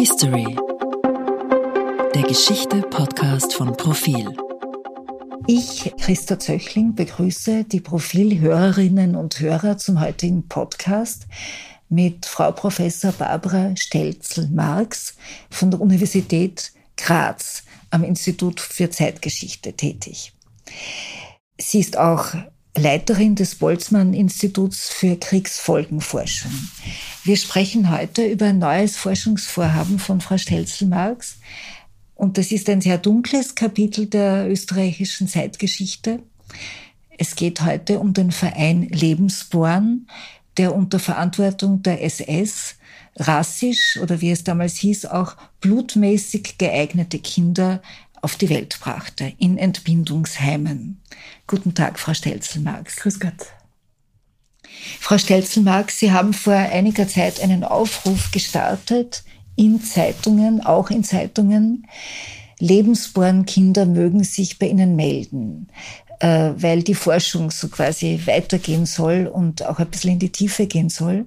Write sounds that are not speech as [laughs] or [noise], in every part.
History. Der Geschichte-Podcast von Profil. Ich, Christa Zöchling, begrüße die Profilhörerinnen und Hörer zum heutigen Podcast mit Frau Professor Barbara Stelzel-Marx von der Universität Graz am Institut für Zeitgeschichte tätig. Sie ist auch Leiterin des Boltzmann-Instituts für Kriegsfolgenforschung. Wir sprechen heute über ein neues Forschungsvorhaben von Frau Stelzel-Marx. Und das ist ein sehr dunkles Kapitel der österreichischen Zeitgeschichte. Es geht heute um den Verein Lebensborn, der unter Verantwortung der SS rassisch oder wie es damals hieß, auch blutmäßig geeignete Kinder auf die Welt brachte, in Entbindungsheimen. Guten Tag, Frau Stelzel-Marx. Grüß Gott. Frau Stelzel-Marx, Sie haben vor einiger Zeit einen Aufruf gestartet in Zeitungen, auch in Zeitungen. Lebensborn Kinder mögen sich bei Ihnen melden, äh, weil die Forschung so quasi weitergehen soll und auch ein bisschen in die Tiefe gehen soll.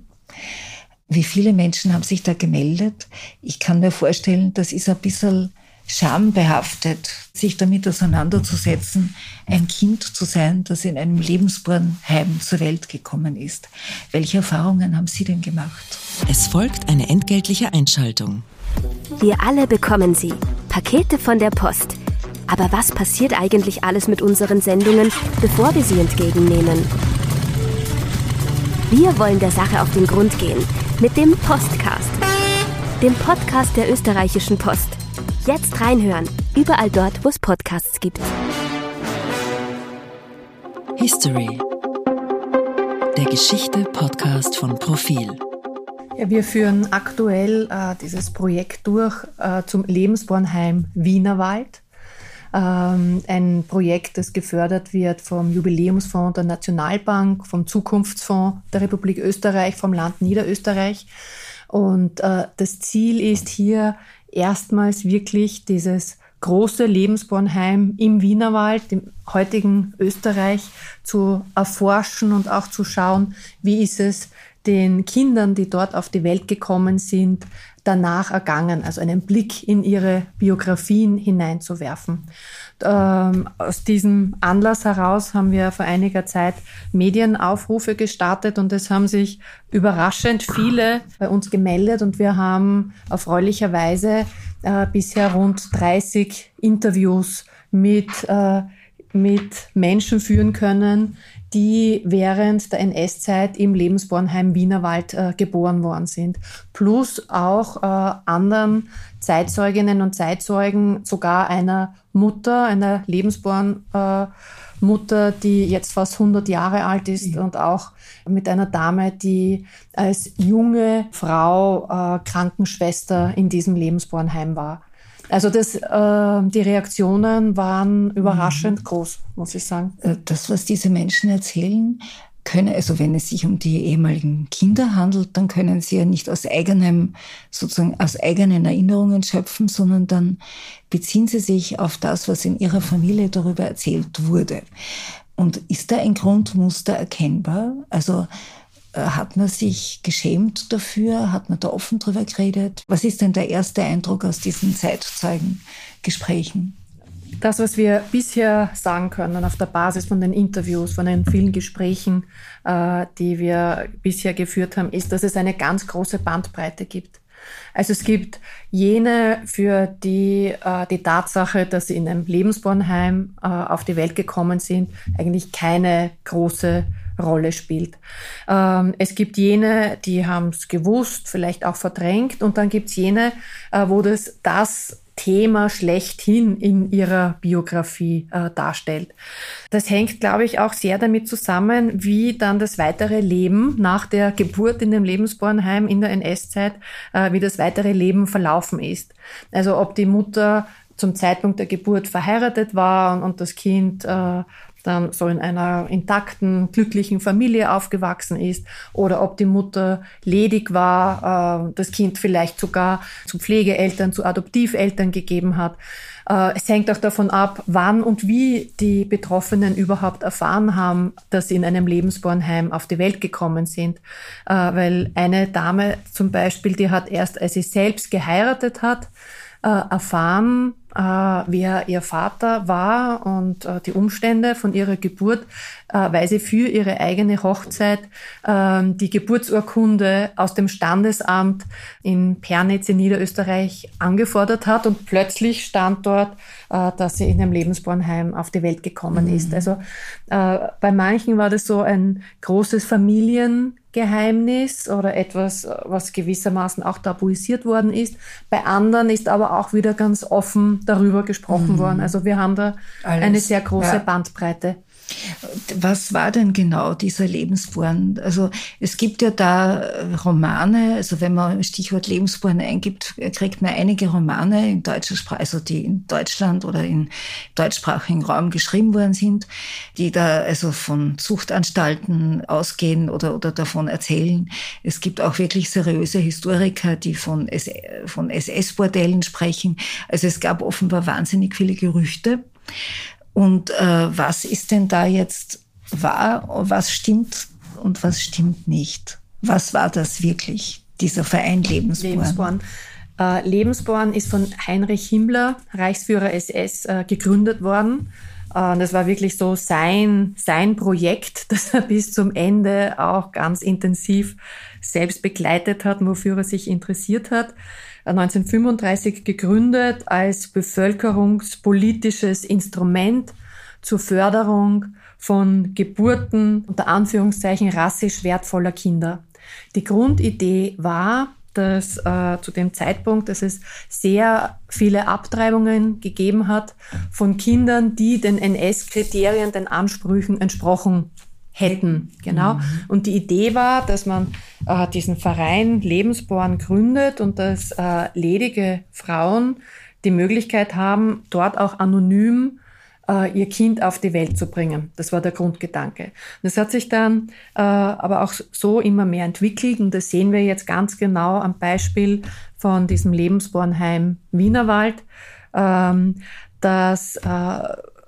Wie viele Menschen haben sich da gemeldet? Ich kann mir vorstellen, das ist ein bisschen schambehaftet, sich damit auseinanderzusetzen, ein Kind zu sein, das in einem Lebensbornheim zur Welt gekommen ist. Welche Erfahrungen haben Sie denn gemacht? Es folgt eine entgeltliche Einschaltung. Wir alle bekommen sie. Pakete von der Post. Aber was passiert eigentlich alles mit unseren Sendungen, bevor wir sie entgegennehmen? Wir wollen der Sache auf den Grund gehen mit dem Postcast, dem Podcast der österreichischen Post. Jetzt reinhören, überall dort, wo es Podcasts gibt. History. Der Geschichte-Podcast von Profil. Ja, wir führen aktuell äh, dieses Projekt durch äh, zum Lebensbornheim Wienerwald. Ähm, ein Projekt, das gefördert wird vom Jubiläumsfonds der Nationalbank, vom Zukunftsfonds der Republik Österreich, vom Land Niederösterreich. Und äh, das Ziel ist hier erstmals wirklich dieses große Lebensbornheim im Wienerwald, im heutigen Österreich, zu erforschen und auch zu schauen, wie ist es den Kindern, die dort auf die Welt gekommen sind, danach ergangen, also einen Blick in ihre Biografien hineinzuwerfen. Ähm, aus diesem Anlass heraus haben wir vor einiger Zeit Medienaufrufe gestartet und es haben sich überraschend viele bei uns gemeldet und wir haben erfreulicherweise äh, bisher rund 30 Interviews mit, äh, mit Menschen führen können, die während der NS-Zeit im Lebensbornheim Wienerwald äh, geboren worden sind. Plus auch äh, anderen Zeitzeuginnen und Zeitzeugen, sogar einer Mutter, einer Lebensborn Mutter, die jetzt fast 100 Jahre alt ist ja. und auch mit einer Dame, die als junge Frau äh, Krankenschwester in diesem Lebensbornheim war. Also das, äh, die Reaktionen waren überraschend mhm. groß, muss ich sagen. Äh, das, was diese Menschen erzählen, können, also wenn es sich um die ehemaligen Kinder handelt, dann können sie ja nicht aus eigenem, sozusagen aus eigenen Erinnerungen schöpfen, sondern dann beziehen sie sich auf das, was in ihrer Familie darüber erzählt wurde. Und ist da ein Grundmuster erkennbar? Also hat man sich geschämt dafür? Hat man da offen drüber geredet? Was ist denn der erste Eindruck aus diesen Zeitzeugengesprächen? Das, was wir bisher sagen können, auf der Basis von den Interviews, von den vielen Gesprächen, äh, die wir bisher geführt haben, ist, dass es eine ganz große Bandbreite gibt. Also es gibt jene, für die äh, die Tatsache, dass sie in einem Lebensbornheim äh, auf die Welt gekommen sind, eigentlich keine große Rolle spielt. Ähm, es gibt jene, die haben es gewusst, vielleicht auch verdrängt, und dann gibt es jene, äh, wo das das Thema schlechthin in ihrer Biografie äh, darstellt. Das hängt, glaube ich, auch sehr damit zusammen, wie dann das weitere Leben nach der Geburt in dem Lebensbornheim in der NS-Zeit, äh, wie das weitere Leben verlaufen ist. Also ob die Mutter zum Zeitpunkt der Geburt verheiratet war und, und das Kind äh, dann so in einer intakten, glücklichen Familie aufgewachsen ist oder ob die Mutter ledig war, äh, das Kind vielleicht sogar zu Pflegeeltern, zu Adoptiveltern gegeben hat. Äh, es hängt auch davon ab, wann und wie die Betroffenen überhaupt erfahren haben, dass sie in einem Lebensbornheim auf die Welt gekommen sind. Äh, weil eine Dame zum Beispiel, die hat erst, als sie selbst geheiratet hat, erfahren, äh, wer ihr Vater war und äh, die Umstände von ihrer Geburt, äh, weil sie für ihre eigene Hochzeit ähm, die Geburtsurkunde aus dem Standesamt in Pernitz in Niederösterreich angefordert hat und plötzlich stand dort, äh, dass sie in einem Lebensbornheim auf die Welt gekommen mhm. ist. Also äh, bei manchen war das so ein großes Familien Geheimnis oder etwas, was gewissermaßen auch tabuisiert worden ist. Bei anderen ist aber auch wieder ganz offen darüber gesprochen mhm. worden. Also wir haben da Alles. eine sehr große ja. Bandbreite. Was war denn genau dieser Lebensborn? Also es gibt ja da äh, Romane, also wenn man Stichwort Lebensborn eingibt, kriegt man einige Romane in deutscher Sprache, also die in Deutschland oder in deutschsprachigen Raum geschrieben worden sind, die da also von Zuchtanstalten ausgehen oder, oder davon erzählen. Es gibt auch wirklich seriöse Historiker, die von, von SS-Bordellen sprechen. Also es gab offenbar wahnsinnig viele Gerüchte. Und äh, was ist denn da jetzt wahr? Was stimmt und was stimmt nicht? Was war das wirklich, dieser Verein Lebensborn? Lebensborn. Äh, Lebensborn ist von Heinrich Himmler, Reichsführer SS, äh, gegründet worden. Und das war wirklich so sein, sein Projekt, [laughs] das er bis zum Ende auch ganz intensiv selbst begleitet hat, wofür er sich interessiert hat. 1935 gegründet als bevölkerungspolitisches Instrument zur Förderung von Geburten unter Anführungszeichen rassisch wertvoller Kinder. Die Grundidee war, dass äh, zu dem Zeitpunkt, dass es sehr viele Abtreibungen gegeben hat von Kindern, die den NS-Kriterien, den Ansprüchen entsprochen hätten. Genau. Mhm. Und die Idee war, dass man äh, diesen Verein Lebensborn gründet und dass äh, ledige Frauen die Möglichkeit haben, dort auch anonym äh, ihr Kind auf die Welt zu bringen. Das war der Grundgedanke. Das hat sich dann äh, aber auch so immer mehr entwickelt und das sehen wir jetzt ganz genau am Beispiel von diesem Lebensbornheim Wienerwald, ähm, dass äh,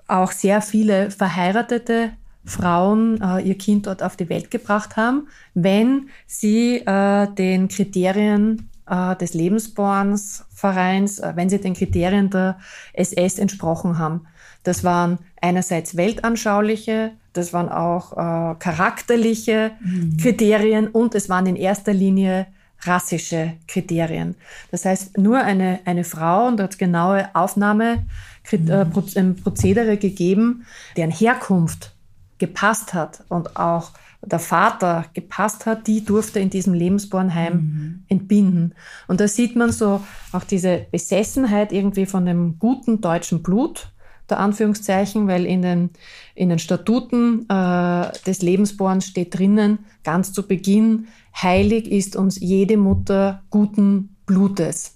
auch sehr viele verheiratete Frauen äh, ihr Kind dort auf die Welt gebracht haben, wenn sie äh, den Kriterien äh, des Lebensbornsvereins, äh, wenn sie den Kriterien der SS entsprochen haben. Das waren einerseits weltanschauliche, das waren auch äh, charakterliche mhm. Kriterien und es waren in erster Linie rassische Kriterien. Das heißt, nur eine, eine Frau, und dort genaue Aufnahme, äh, mhm. Prozedere gegeben, deren Herkunft gepasst hat und auch der Vater gepasst hat, die durfte in diesem Lebensbornheim mhm. entbinden. Und da sieht man so auch diese Besessenheit irgendwie von dem guten deutschen Blut, der Anführungszeichen, weil in den, in den Statuten äh, des Lebensborns steht drinnen, ganz zu Beginn, heilig ist uns jede Mutter guten Blutes.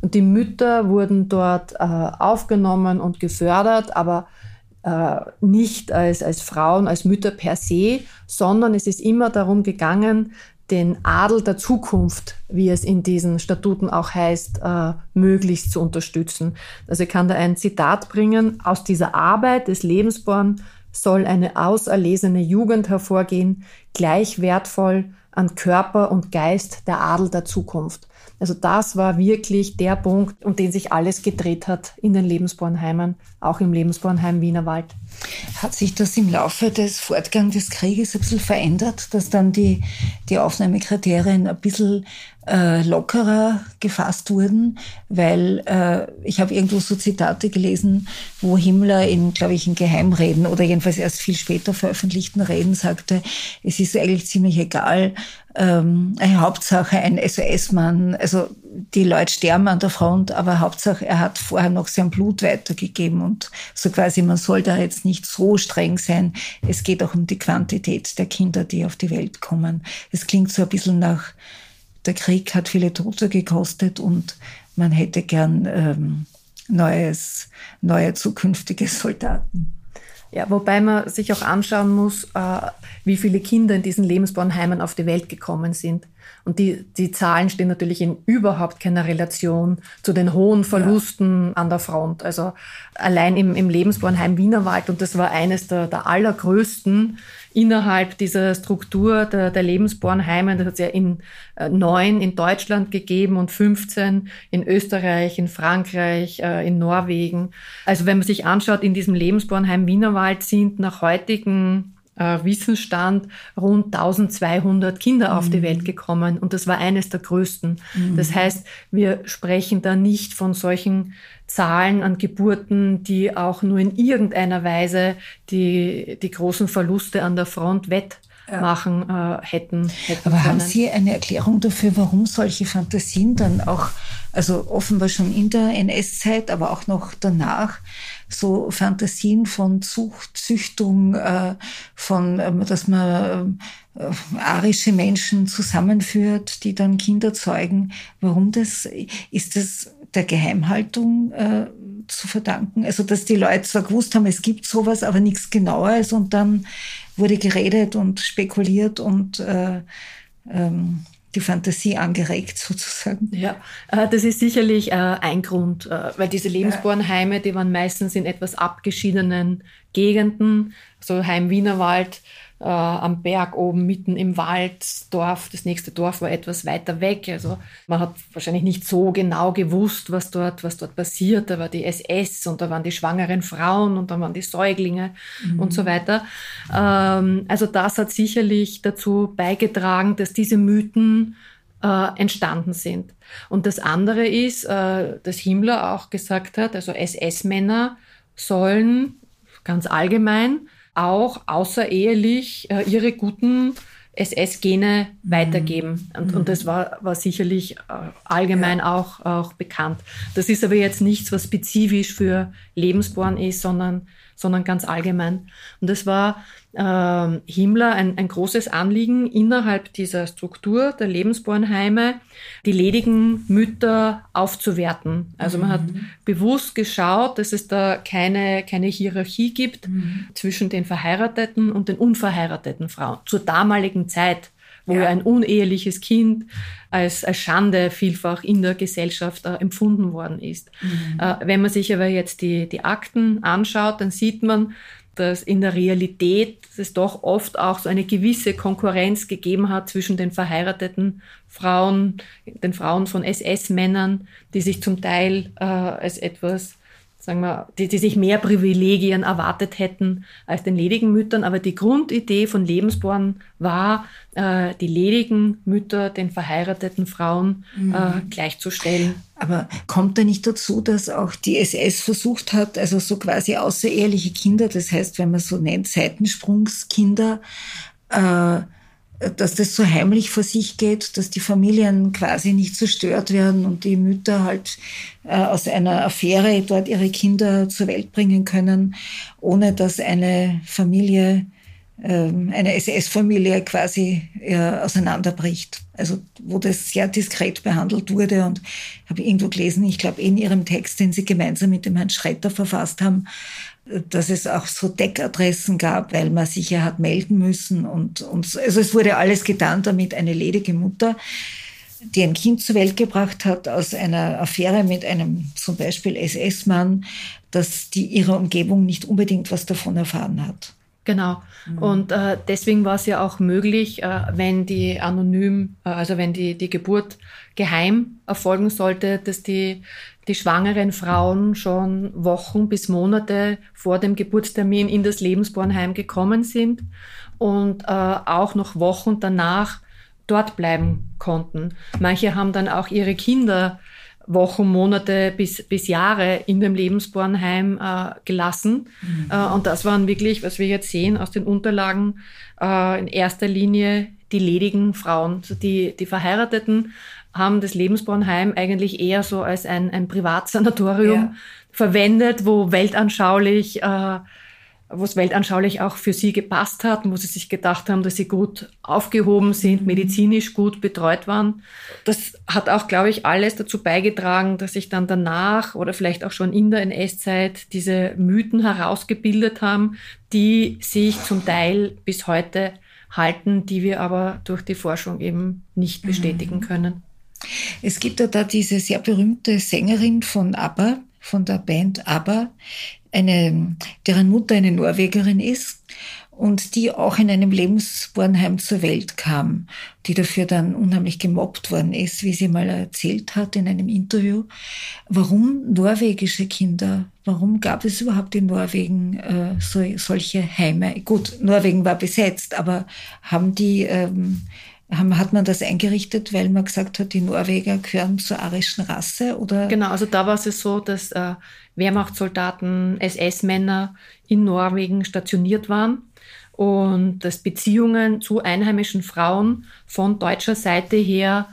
Und die Mütter wurden dort äh, aufgenommen und gefördert, aber äh, nicht als, als Frauen, als Mütter per se, sondern es ist immer darum gegangen, den Adel der Zukunft, wie es in diesen Statuten auch heißt, äh, möglichst zu unterstützen. Also ich kann da ein Zitat bringen. Aus dieser Arbeit des Lebensborn soll eine auserlesene Jugend hervorgehen, gleich wertvoll an Körper und Geist der Adel der Zukunft. Also das war wirklich der Punkt, um den sich alles gedreht hat in den Lebensbornheimen, auch im Lebensbornheim Wienerwald. Hat sich das im Laufe des Fortgangs des Krieges ein bisschen verändert, dass dann die, die Aufnahmekriterien ein bisschen äh, lockerer gefasst wurden? Weil äh, ich habe irgendwo so Zitate gelesen, wo Himmler in, glaube ich, in Geheimreden oder jedenfalls erst viel später veröffentlichten Reden sagte, es ist eigentlich ziemlich egal, ähm, Hauptsache ein SOS-Mann, also die Leute sterben an der Front, aber Hauptsache er hat vorher noch sein Blut weitergegeben und so quasi, man soll da jetzt nicht so streng sein. Es geht auch um die Quantität der Kinder, die auf die Welt kommen. Es klingt so ein bisschen nach, der Krieg hat viele Tote gekostet und man hätte gern ähm, neues, neue zukünftige Soldaten. Ja, wobei man sich auch anschauen muss, äh, wie viele Kinder in diesen Lebensbornheimen auf die Welt gekommen sind. Und die, die Zahlen stehen natürlich in überhaupt keiner Relation zu den hohen Verlusten ja. an der Front. Also allein im, im Lebensbornheim Wienerwald, und das war eines der, der allergrößten innerhalb dieser Struktur der, der Lebensbornheime, das hat es ja in äh, neun in Deutschland gegeben und 15 in Österreich, in Frankreich, äh, in Norwegen. Also wenn man sich anschaut, in diesem Lebensbornheim Wienerwald sind nach heutigen äh, Wissensstand rund 1200 Kinder mhm. auf die mhm. Welt gekommen und das war eines der größten. Mhm. Das heißt, wir sprechen da nicht von solchen Zahlen an Geburten, die auch nur in irgendeiner Weise die, die großen Verluste an der Front wett machen äh, hätten, hätten. Aber können. haben Sie eine Erklärung dafür, warum solche Fantasien dann auch, also offenbar schon in der NS-Zeit, aber auch noch danach, so Fantasien von Zucht, Züchtung, äh, von, äh, dass man äh, arische Menschen zusammenführt, die dann Kinder zeugen. Warum das? Ist das der Geheimhaltung äh, zu verdanken? Also, dass die Leute zwar gewusst haben, es gibt sowas, aber nichts Genaues und dann wurde geredet und spekuliert und äh, ähm, die Fantasie angeregt sozusagen. Ja, äh, das ist sicherlich äh, ein Grund, äh, weil diese Lebensbornheime, die waren meistens in etwas abgeschiedenen Gegenden, so Heim Wienerwald, äh, am Berg oben, mitten im Wald, Dorf. Das nächste Dorf war etwas weiter weg. Also man hat wahrscheinlich nicht so genau gewusst, was dort, was dort passiert. Da war die SS und da waren die schwangeren Frauen und da waren die Säuglinge mhm. und so weiter. Ähm, also das hat sicherlich dazu beigetragen, dass diese Mythen äh, entstanden sind. Und das andere ist, äh, dass Himmler auch gesagt hat, also SS-Männer sollen ganz allgemein auch außerehelich äh, ihre guten SS-Gene mhm. weitergeben. Und, mhm. und das war, war sicherlich äh, allgemein ja. auch, auch bekannt. Das ist aber jetzt nichts, was spezifisch für Lebensborn ist, sondern sondern ganz allgemein. Und es war äh, Himmler ein, ein großes Anliegen innerhalb dieser Struktur der Lebensbornheime, die ledigen Mütter aufzuwerten. Also man mhm. hat bewusst geschaut, dass es da keine, keine Hierarchie gibt mhm. zwischen den verheirateten und den unverheirateten Frauen. Zur damaligen Zeit wo ja. ein uneheliches Kind als, als Schande vielfach in der Gesellschaft äh, empfunden worden ist. Mhm. Äh, wenn man sich aber jetzt die, die Akten anschaut, dann sieht man, dass in der Realität es doch oft auch so eine gewisse Konkurrenz gegeben hat zwischen den verheirateten Frauen, den Frauen von SS-Männern, die sich zum Teil äh, als etwas sagen wir, die, die sich mehr Privilegien erwartet hätten als den ledigen Müttern. Aber die Grundidee von Lebensborn war, äh, die ledigen Mütter den verheirateten Frauen äh, mhm. äh, gleichzustellen. Aber kommt da nicht dazu, dass auch die SS versucht hat, also so quasi außereheliche Kinder, das heißt, wenn man so nennt, Seitensprungskinder, äh, dass das so heimlich vor sich geht, dass die Familien quasi nicht zerstört werden und die Mütter halt äh, aus einer Affäre dort ihre Kinder zur Welt bringen können, ohne dass eine Familie, äh, eine SS-Familie quasi äh, auseinanderbricht. Also wo das sehr diskret behandelt wurde und habe irgendwo gelesen, ich glaube in ihrem Text, den sie gemeinsam mit dem Herrn Schretter verfasst haben, dass es auch so Deckadressen gab, weil man sich ja hat melden müssen und, und also es wurde alles getan, damit eine ledige Mutter, die ein Kind zur Welt gebracht hat aus einer Affäre mit einem zum Beispiel SS-Mann, dass die ihrer Umgebung nicht unbedingt was davon erfahren hat. Genau. Mhm. Und äh, deswegen war es ja auch möglich, äh, wenn die anonym, äh, also wenn die, die Geburt geheim erfolgen sollte, dass die die schwangeren Frauen schon Wochen bis Monate vor dem Geburtstermin in das Lebensbornheim gekommen sind und äh, auch noch Wochen danach dort bleiben konnten. Manche haben dann auch ihre Kinder Wochen, Monate bis, bis Jahre in dem Lebensbornheim äh, gelassen. Mhm. Äh, und das waren wirklich, was wir jetzt sehen aus den Unterlagen, äh, in erster Linie die ledigen Frauen, also die, die Verheirateten haben das Lebensbornheim eigentlich eher so als ein, ein Privatsanatorium ja. verwendet, wo weltanschaulich, äh, wo es weltanschaulich auch für sie gepasst hat, wo sie sich gedacht haben, dass sie gut aufgehoben sind, mhm. medizinisch gut betreut waren. Das hat auch, glaube ich, alles dazu beigetragen, dass sich dann danach oder vielleicht auch schon in der NS-Zeit diese Mythen herausgebildet haben, die sich zum Teil bis heute halten, die wir aber durch die Forschung eben nicht bestätigen mhm. können. Es gibt ja da diese sehr berühmte Sängerin von ABBA, von der Band ABBA, eine, deren Mutter eine Norwegerin ist und die auch in einem Lebensbornheim zur Welt kam, die dafür dann unheimlich gemobbt worden ist, wie sie mal erzählt hat in einem Interview. Warum norwegische Kinder? Warum gab es überhaupt in Norwegen äh, so, solche Heime? Gut, Norwegen war besetzt, aber haben die ähm, haben, hat man das eingerichtet, weil man gesagt hat, die Norweger gehören zur arischen Rasse? Oder? Genau, also da war es so, dass äh, Wehrmachtssoldaten, SS-Männer in Norwegen stationiert waren und dass Beziehungen zu einheimischen Frauen von deutscher Seite her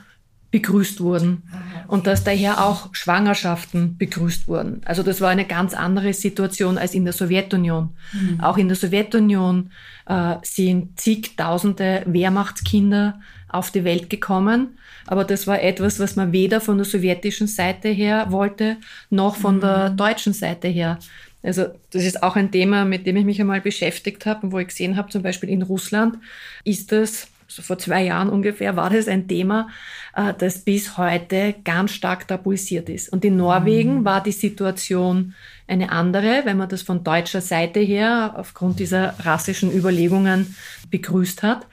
begrüßt wurden und dass daher auch Schwangerschaften begrüßt wurden. Also das war eine ganz andere Situation als in der Sowjetunion. Mhm. Auch in der Sowjetunion äh, sind zigtausende Wehrmachtskinder auf die Welt gekommen, aber das war etwas, was man weder von der sowjetischen Seite her wollte, noch von mhm. der deutschen Seite her. Also das ist auch ein Thema, mit dem ich mich einmal beschäftigt habe und wo ich gesehen habe, zum Beispiel in Russland ist das, so vor zwei Jahren ungefähr, war das ein Thema, äh, das bis heute ganz stark tabuisiert ist. Und in Norwegen mhm. war die Situation eine andere, wenn man das von deutscher Seite her aufgrund dieser rassischen Überlegungen begrüßt hat.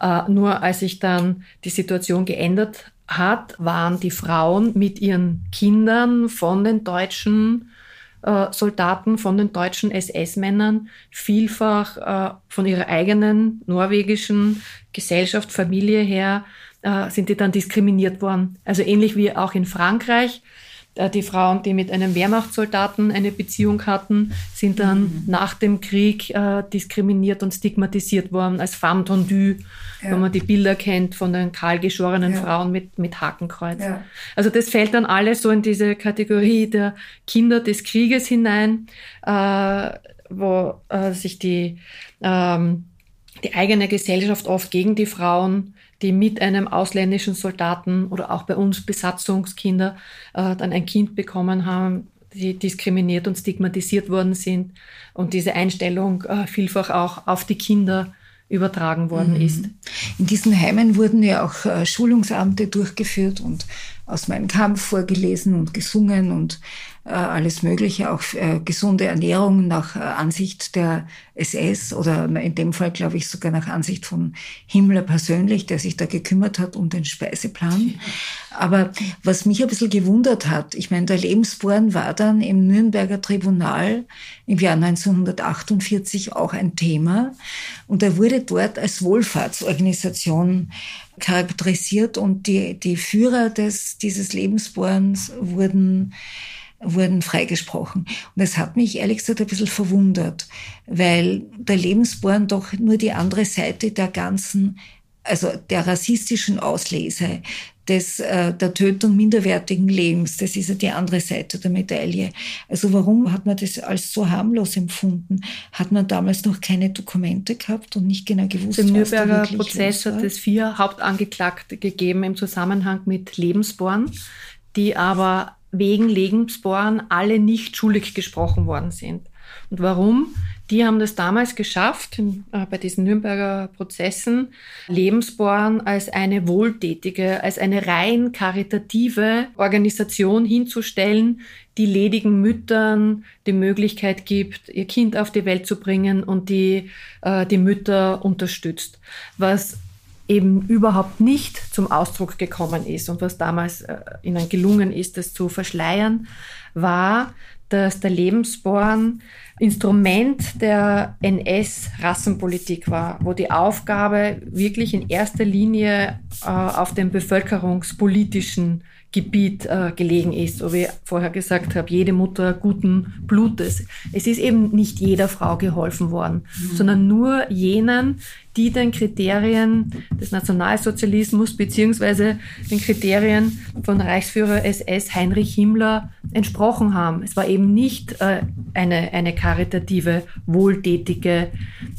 Äh, nur als sich dann die Situation geändert hat, waren die Frauen mit ihren Kindern von den Deutschen äh, Soldaten von den deutschen SS-Männern vielfach äh, von ihrer eigenen norwegischen Gesellschaft, Familie her, äh, sind die dann diskriminiert worden. Also ähnlich wie auch in Frankreich die Frauen, die mit einem Wehrmachtssoldaten eine Beziehung hatten, sind dann mhm. nach dem Krieg äh, diskriminiert und stigmatisiert worden als femme tendue, ja. wenn man die Bilder kennt von den kahlgeschorenen ja. Frauen mit, mit Hakenkreuz. Ja. Also das fällt dann alles so in diese Kategorie der Kinder des Krieges hinein, äh, wo äh, sich die, ähm, die eigene Gesellschaft oft gegen die Frauen die mit einem ausländischen Soldaten oder auch bei uns Besatzungskinder äh, dann ein Kind bekommen haben, die diskriminiert und stigmatisiert worden sind und diese Einstellung äh, vielfach auch auf die Kinder übertragen worden mhm. ist. In diesen Heimen wurden ja auch äh, Schulungsabende durchgeführt und aus meinem Kampf vorgelesen und gesungen und alles Mögliche, auch äh, gesunde Ernährung nach äh, Ansicht der SS oder in dem Fall, glaube ich, sogar nach Ansicht von Himmler persönlich, der sich da gekümmert hat um den Speiseplan. Aber was mich ein bisschen gewundert hat, ich meine, der Lebensborn war dann im Nürnberger Tribunal im Jahr 1948 auch ein Thema und er wurde dort als Wohlfahrtsorganisation charakterisiert und die, die Führer des, dieses Lebensborns wurden wurden freigesprochen. Und es hat mich ehrlich gesagt ein bisschen verwundert, weil der Lebensborn doch nur die andere Seite der ganzen, also der rassistischen Auslese, des, äh, der Tötung minderwertigen Lebens, das ist ja die andere Seite der Medaille. Also warum hat man das als so harmlos empfunden? Hat man damals noch keine Dokumente gehabt und nicht genau gewusst, Im was Nürnberger da Prozess hat es vier Hauptangeklagte gegeben im Zusammenhang mit Lebensborn, die aber wegen Lebensborn alle nicht schuldig gesprochen worden sind. Und warum? Die haben das damals geschafft, äh, bei diesen Nürnberger Prozessen, Lebensborn als eine wohltätige, als eine rein karitative Organisation hinzustellen, die ledigen Müttern die Möglichkeit gibt, ihr Kind auf die Welt zu bringen und die äh, die Mütter unterstützt. Was eben überhaupt nicht zum Ausdruck gekommen ist. Und was damals äh, ihnen gelungen ist, das zu verschleiern, war, dass der Lebensborn Instrument der NS-Rassenpolitik war, wo die Aufgabe wirklich in erster Linie äh, auf dem bevölkerungspolitischen Gebiet äh, gelegen ist, so wie ich vorher gesagt habe, jede Mutter guten Blutes. Es ist eben nicht jeder Frau geholfen worden, mhm. sondern nur jenen, die den Kriterien des Nationalsozialismus beziehungsweise den Kriterien von Reichsführer SS Heinrich Himmler entsprochen haben. Es war eben nicht äh, eine, eine karitative, wohltätige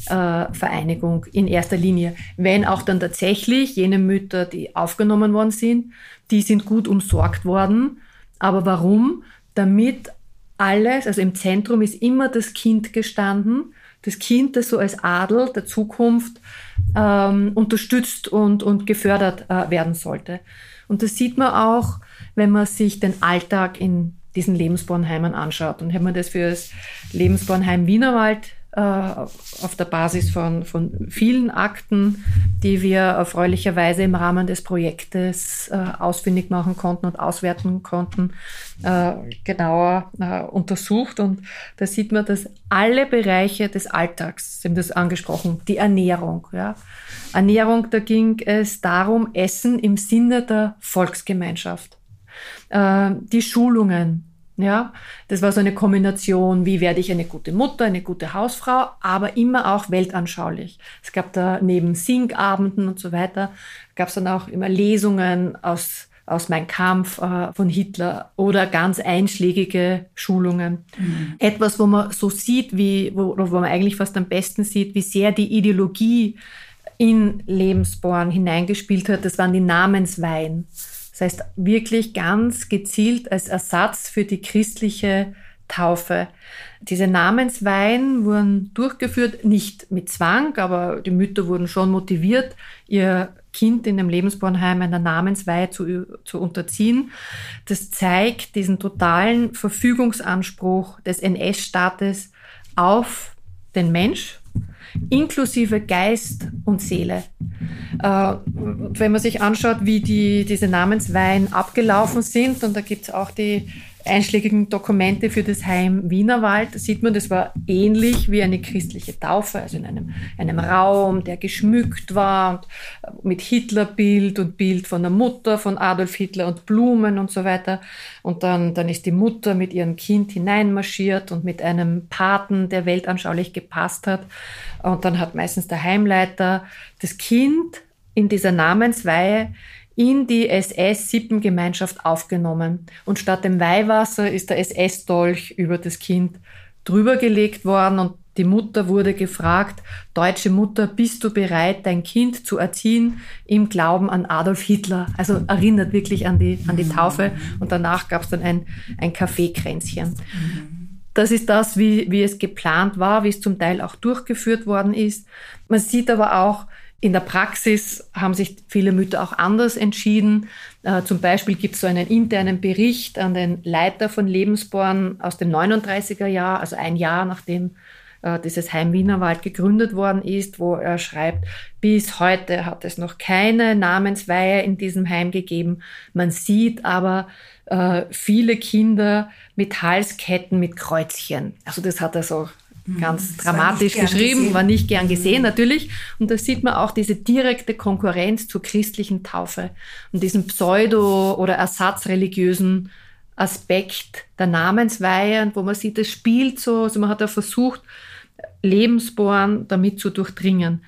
äh, Vereinigung in erster Linie. Wenn auch dann tatsächlich jene Mütter, die aufgenommen worden sind, die sind gut umsorgt worden. Aber warum? Damit alles, also im Zentrum ist immer das Kind gestanden, das Kind, das so als Adel der Zukunft ähm, unterstützt und, und gefördert äh, werden sollte. Und das sieht man auch, wenn man sich den Alltag in diesen Lebensbornheimen anschaut. Und habe mir das für das Lebensbornheim Wienerwald äh, auf der Basis von, von vielen Akten, die wir erfreulicherweise im Rahmen des Projektes äh, ausfindig machen konnten und auswerten konnten, äh, genauer äh, untersucht. Und da sieht man, dass alle Bereiche des Alltags, Sie haben das angesprochen, die Ernährung, ja. Ernährung, da ging es darum, Essen im Sinne der Volksgemeinschaft. Äh, die Schulungen, ja, das war so eine Kombination, wie werde ich eine gute Mutter, eine gute Hausfrau, aber immer auch weltanschaulich. Es gab da neben Singabenden und so weiter, gab es dann auch immer Lesungen aus aus Mein Kampf äh, von Hitler oder ganz einschlägige Schulungen. Mhm. Etwas, wo man so sieht, wie, wo, wo man eigentlich fast am besten sieht, wie sehr die Ideologie in Lebensborn hineingespielt hat, das waren die Namensweihen. Das heißt, wirklich ganz gezielt als Ersatz für die christliche Taufe. Diese Namensweihen wurden durchgeführt, nicht mit Zwang, aber die Mütter wurden schon motiviert, ihr Kind in dem Lebensbornheim einer Namensweihe zu, zu unterziehen. Das zeigt diesen totalen Verfügungsanspruch des NS-Staates auf den Mensch, inklusive Geist und Seele. Äh, wenn man sich anschaut, wie die, diese Namensweihen abgelaufen sind, und da gibt es auch die einschlägigen Dokumente für das Heim Wienerwald, sieht man, das war ähnlich wie eine christliche Taufe, also in einem, einem Raum, der geschmückt war und mit Hitlerbild und Bild von der Mutter von Adolf Hitler und Blumen und so weiter. Und dann, dann ist die Mutter mit ihrem Kind hineinmarschiert und mit einem Paten, der weltanschaulich gepasst hat. Und dann hat meistens der Heimleiter das Kind in dieser Namensweihe in die SS-Sippengemeinschaft aufgenommen. Und statt dem Weihwasser ist der SS-Dolch über das Kind drüber gelegt worden und die Mutter wurde gefragt, deutsche Mutter, bist du bereit, dein Kind zu erziehen im Glauben an Adolf Hitler? Also erinnert wirklich an die, an die Taufe. Und danach gab es dann ein, ein Kaffeekränzchen. Das ist das, wie, wie es geplant war, wie es zum Teil auch durchgeführt worden ist. Man sieht aber auch, in der Praxis haben sich viele Mütter auch anders entschieden. Äh, zum Beispiel gibt es so einen internen Bericht an den Leiter von Lebensborn aus dem 39er Jahr, also ein Jahr nachdem äh, dieses Heim Wienerwald gegründet worden ist, wo er schreibt, bis heute hat es noch keine Namensweihe in diesem Heim gegeben. Man sieht aber äh, viele Kinder mit Halsketten mit Kreuzchen. Also das hat er so. Ganz dramatisch geschrieben, gesehen. war nicht gern gesehen mhm. natürlich. Und da sieht man auch diese direkte Konkurrenz zur christlichen Taufe und diesen pseudo- oder ersatzreligiösen Aspekt der Namensweihe, wo man sieht, es spielt so, also man hat ja versucht, Lebensborn damit zu durchdringen.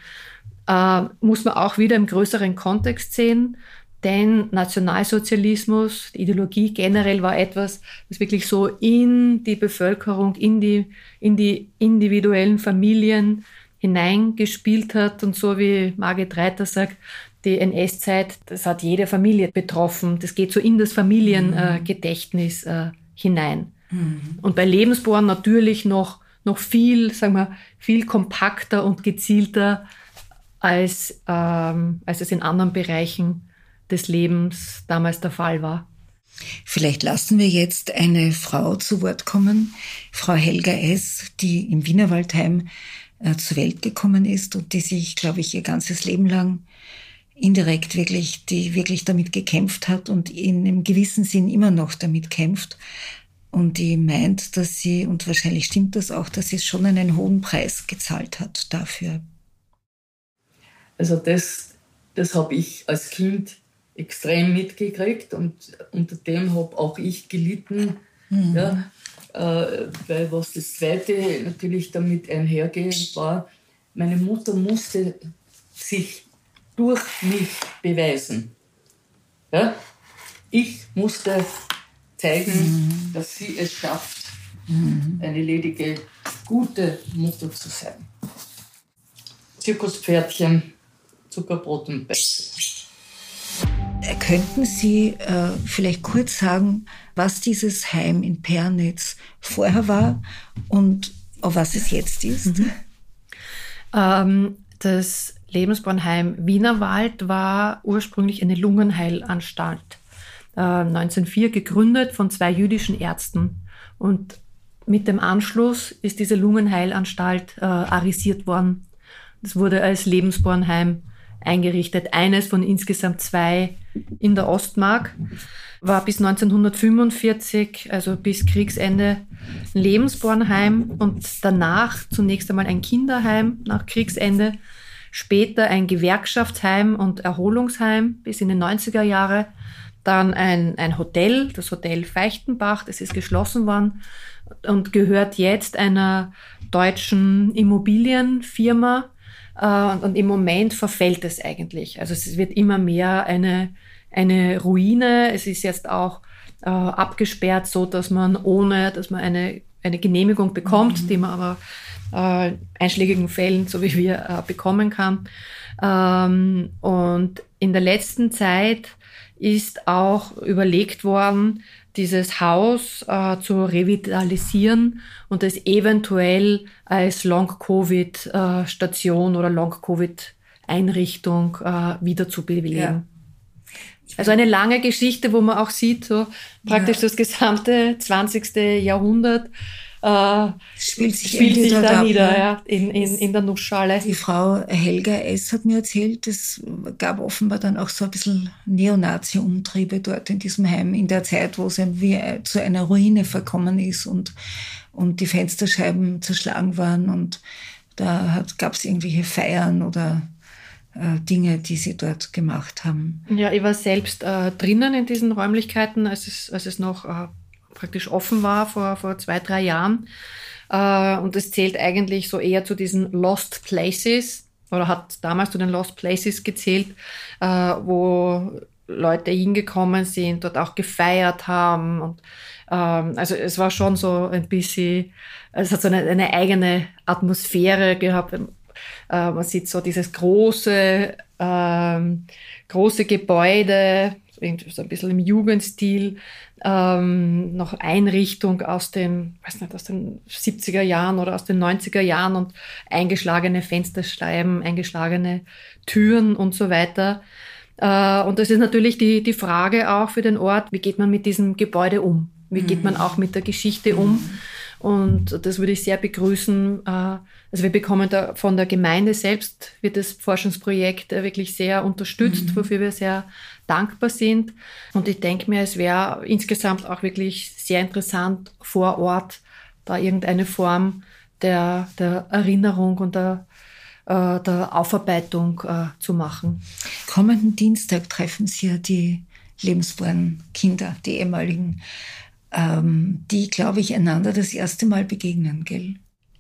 Äh, muss man auch wieder im größeren Kontext sehen. Denn Nationalsozialismus, die Ideologie generell war etwas, das wirklich so in die Bevölkerung, in die, in die individuellen Familien hineingespielt hat. Und so wie Margit Reiter sagt, die NS-Zeit, das hat jede Familie betroffen. Das geht so in das Familiengedächtnis äh, hinein. Mhm. Und bei Lebensborn natürlich noch, noch viel, sagen wir, viel kompakter und gezielter als, ähm, als es in anderen Bereichen des Lebens damals der Fall war. Vielleicht lassen wir jetzt eine Frau zu Wort kommen, Frau Helga S., die im Wienerwaldheim äh, zur Welt gekommen ist und die sich, glaube ich, ihr ganzes Leben lang indirekt wirklich, die wirklich damit gekämpft hat und in einem gewissen Sinn immer noch damit kämpft. Und die meint, dass sie, und wahrscheinlich stimmt das auch, dass sie schon einen hohen Preis gezahlt hat dafür. Also das, das habe ich als Kind extrem mitgekriegt und unter dem habe auch ich gelitten. Mhm. Ja, äh, weil was das Zweite natürlich damit einhergehend war, meine Mutter musste sich durch mich beweisen. Ja? Ich musste zeigen, mhm. dass sie es schafft, mhm. eine ledige, gute Mutter zu sein. Zirkuspferdchen, Zuckerbrot und Bett. Könnten Sie äh, vielleicht kurz sagen, was dieses Heim in Pernitz vorher war und auf was es jetzt ist? Mhm. Ähm, das Lebensbornheim Wienerwald war ursprünglich eine Lungenheilanstalt. Äh, 1904 gegründet von zwei jüdischen Ärzten. Und mit dem Anschluss ist diese Lungenheilanstalt äh, arisiert worden. Das wurde als Lebensbornheim eingerichtet. Eines von insgesamt zwei in der Ostmark. War bis 1945, also bis Kriegsende, ein Lebensbornheim und danach zunächst einmal ein Kinderheim nach Kriegsende, später ein Gewerkschaftsheim und Erholungsheim bis in die 90er Jahre, dann ein, ein Hotel, das Hotel Feichtenbach, das ist geschlossen worden und gehört jetzt einer deutschen Immobilienfirma, und, im Moment verfällt es eigentlich. Also es wird immer mehr eine, eine Ruine. Es ist jetzt auch äh, abgesperrt, so dass man ohne, dass man eine, eine Genehmigung bekommt, mhm. die man aber äh, einschlägigen Fällen, so wie wir, äh, bekommen kann. Ähm, und in der letzten Zeit ist auch überlegt worden, dieses Haus äh, zu revitalisieren und es eventuell als Long-Covid-Station oder Long-Covid-Einrichtung äh, wieder zu bewegen. Ja. Also eine lange Geschichte, wo man auch sieht, so praktisch ja. das gesamte 20. Jahrhundert äh, spielt sich, spielt sich da ab, nieder, ne? ja, in, in, in der Nussschale. Die Frau Helga S. hat mir erzählt, es gab offenbar dann auch so ein bisschen Neonazi-Umtriebe dort in diesem Heim, in der Zeit, wo es wie zu einer Ruine verkommen ist und, und die Fensterscheiben zerschlagen waren und da gab es irgendwelche Feiern oder äh, Dinge, die sie dort gemacht haben. Ja, ich war selbst äh, drinnen in diesen Räumlichkeiten, als es, als es noch äh, praktisch offen war vor, vor zwei, drei Jahren. Äh, und es zählt eigentlich so eher zu diesen Lost Places oder hat damals zu den Lost Places gezählt, äh, wo Leute hingekommen sind, dort auch gefeiert haben. Und ähm, also es war schon so ein bisschen, es hat so eine, eine eigene Atmosphäre gehabt. Äh, man sieht so dieses große, ähm, große Gebäude, so ein bisschen im Jugendstil, ähm, noch Einrichtung aus den, weiß nicht, aus den 70er Jahren oder aus den 90er Jahren und eingeschlagene Fensterscheiben, eingeschlagene Türen und so weiter. Äh, und das ist natürlich die, die Frage auch für den Ort, wie geht man mit diesem Gebäude um? Wie geht man mhm. auch mit der Geschichte um? Mhm. Und das würde ich sehr begrüßen. Äh, also wir bekommen da von der Gemeinde selbst wird das Forschungsprojekt äh, wirklich sehr unterstützt, mhm. wofür wir sehr dankbar sind. Und ich denke mir, es wäre insgesamt auch wirklich sehr interessant, vor Ort da irgendeine Form der, der Erinnerung und der, äh, der Aufarbeitung äh, zu machen. Kommenden Dienstag treffen Sie ja die lebensbornen Kinder, die ehemaligen ähm, die, glaube ich, einander das erste Mal begegnen, gell?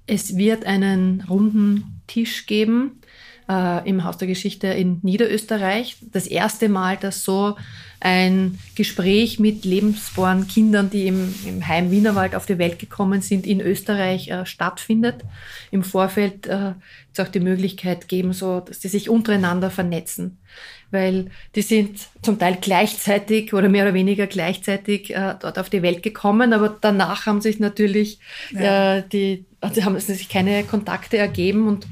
Es wird einen runden Tisch geben äh, im Haus der Geschichte in Niederösterreich. Das erste Mal, dass so ein Gespräch mit lebensbornen Kindern, die im, im Heim Wienerwald auf die Welt gekommen sind, in Österreich äh, stattfindet. Im Vorfeld äh, es auch die Möglichkeit geben, so, dass sie sich untereinander vernetzen weil die sind zum Teil gleichzeitig oder mehr oder weniger gleichzeitig äh, dort auf die Welt gekommen, aber danach haben sich natürlich ja. äh, die, also haben sich keine Kontakte ergeben und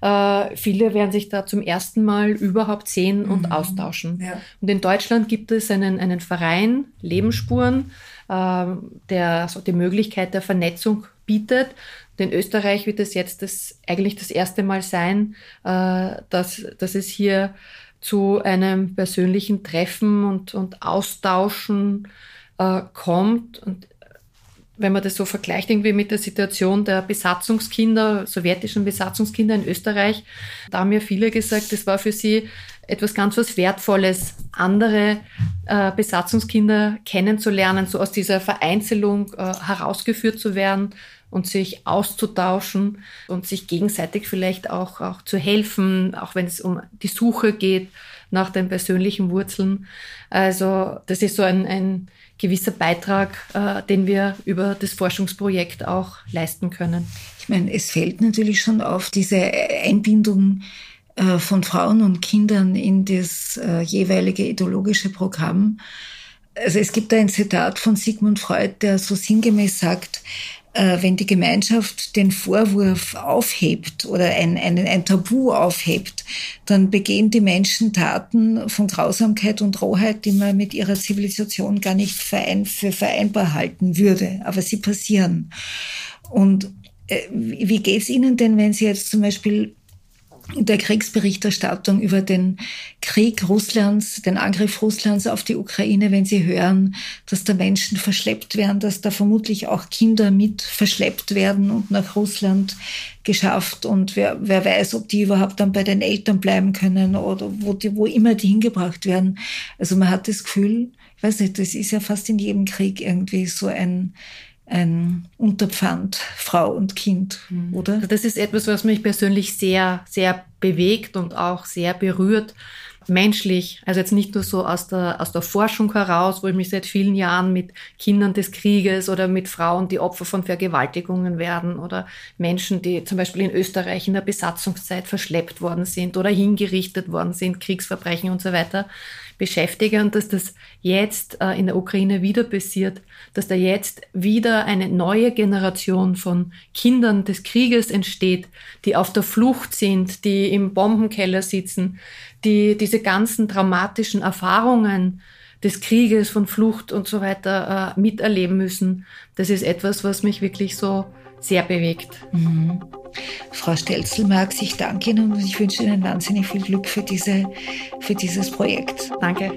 äh, viele werden sich da zum ersten Mal überhaupt sehen mhm. und austauschen. Ja. Und in Deutschland gibt es einen, einen Verein, Lebensspuren, äh, der so die Möglichkeit der Vernetzung bietet. In Österreich wird es jetzt das, eigentlich das erste Mal sein, äh, dass, dass es hier zu einem persönlichen Treffen und, und Austauschen äh, kommt. Und wenn man das so vergleicht irgendwie mit der Situation der Besatzungskinder, sowjetischen Besatzungskinder in Österreich, da haben ja viele gesagt, das war für sie etwas ganz was Wertvolles, andere äh, Besatzungskinder kennenzulernen, so aus dieser Vereinzelung äh, herausgeführt zu werden und sich auszutauschen und sich gegenseitig vielleicht auch, auch zu helfen, auch wenn es um die Suche geht nach den persönlichen Wurzeln. Also das ist so ein, ein gewisser Beitrag, äh, den wir über das Forschungsprojekt auch leisten können. Ich meine, es fällt natürlich schon auf diese Einbindung äh, von Frauen und Kindern in das äh, jeweilige ideologische Programm Also es gibt ein Zitat von Sigmund Freud, der so sinngemäß sagt, wenn die Gemeinschaft den Vorwurf aufhebt oder ein, ein, ein Tabu aufhebt, dann begehen die Menschen Taten von Grausamkeit und Rohheit, die man mit ihrer Zivilisation gar nicht verein, für vereinbar halten würde. Aber sie passieren. Und äh, wie geht's Ihnen denn, wenn Sie jetzt zum Beispiel der Kriegsberichterstattung über den Krieg Russlands, den Angriff Russlands auf die Ukraine, wenn Sie hören, dass da Menschen verschleppt werden, dass da vermutlich auch Kinder mit verschleppt werden und nach Russland geschafft und wer, wer weiß, ob die überhaupt dann bei den Eltern bleiben können oder wo, die, wo immer die hingebracht werden. Also man hat das Gefühl, ich weiß nicht, das ist ja fast in jedem Krieg irgendwie so ein, ein Unterpfand, Frau und Kind, mhm. oder? Also das ist etwas, was mich persönlich sehr, sehr bewegt und auch sehr berührt. Menschlich, also jetzt nicht nur so aus der, aus der Forschung heraus, wo ich mich seit vielen Jahren mit Kindern des Krieges oder mit Frauen, die Opfer von Vergewaltigungen werden oder Menschen, die zum Beispiel in Österreich in der Besatzungszeit verschleppt worden sind oder hingerichtet worden sind, Kriegsverbrechen und so weiter, beschäftige. Und dass das jetzt äh, in der Ukraine wieder passiert, dass da jetzt wieder eine neue Generation von Kindern des Krieges entsteht, die auf der Flucht sind, die im Bombenkeller sitzen, die diese ganzen traumatischen Erfahrungen des Krieges, von Flucht und so weiter äh, miterleben müssen. Das ist etwas, was mich wirklich so sehr bewegt. Mhm. Frau Stelzel-Marx, ich danke Ihnen und ich wünsche Ihnen wahnsinnig viel Glück für, diese, für dieses Projekt. Danke.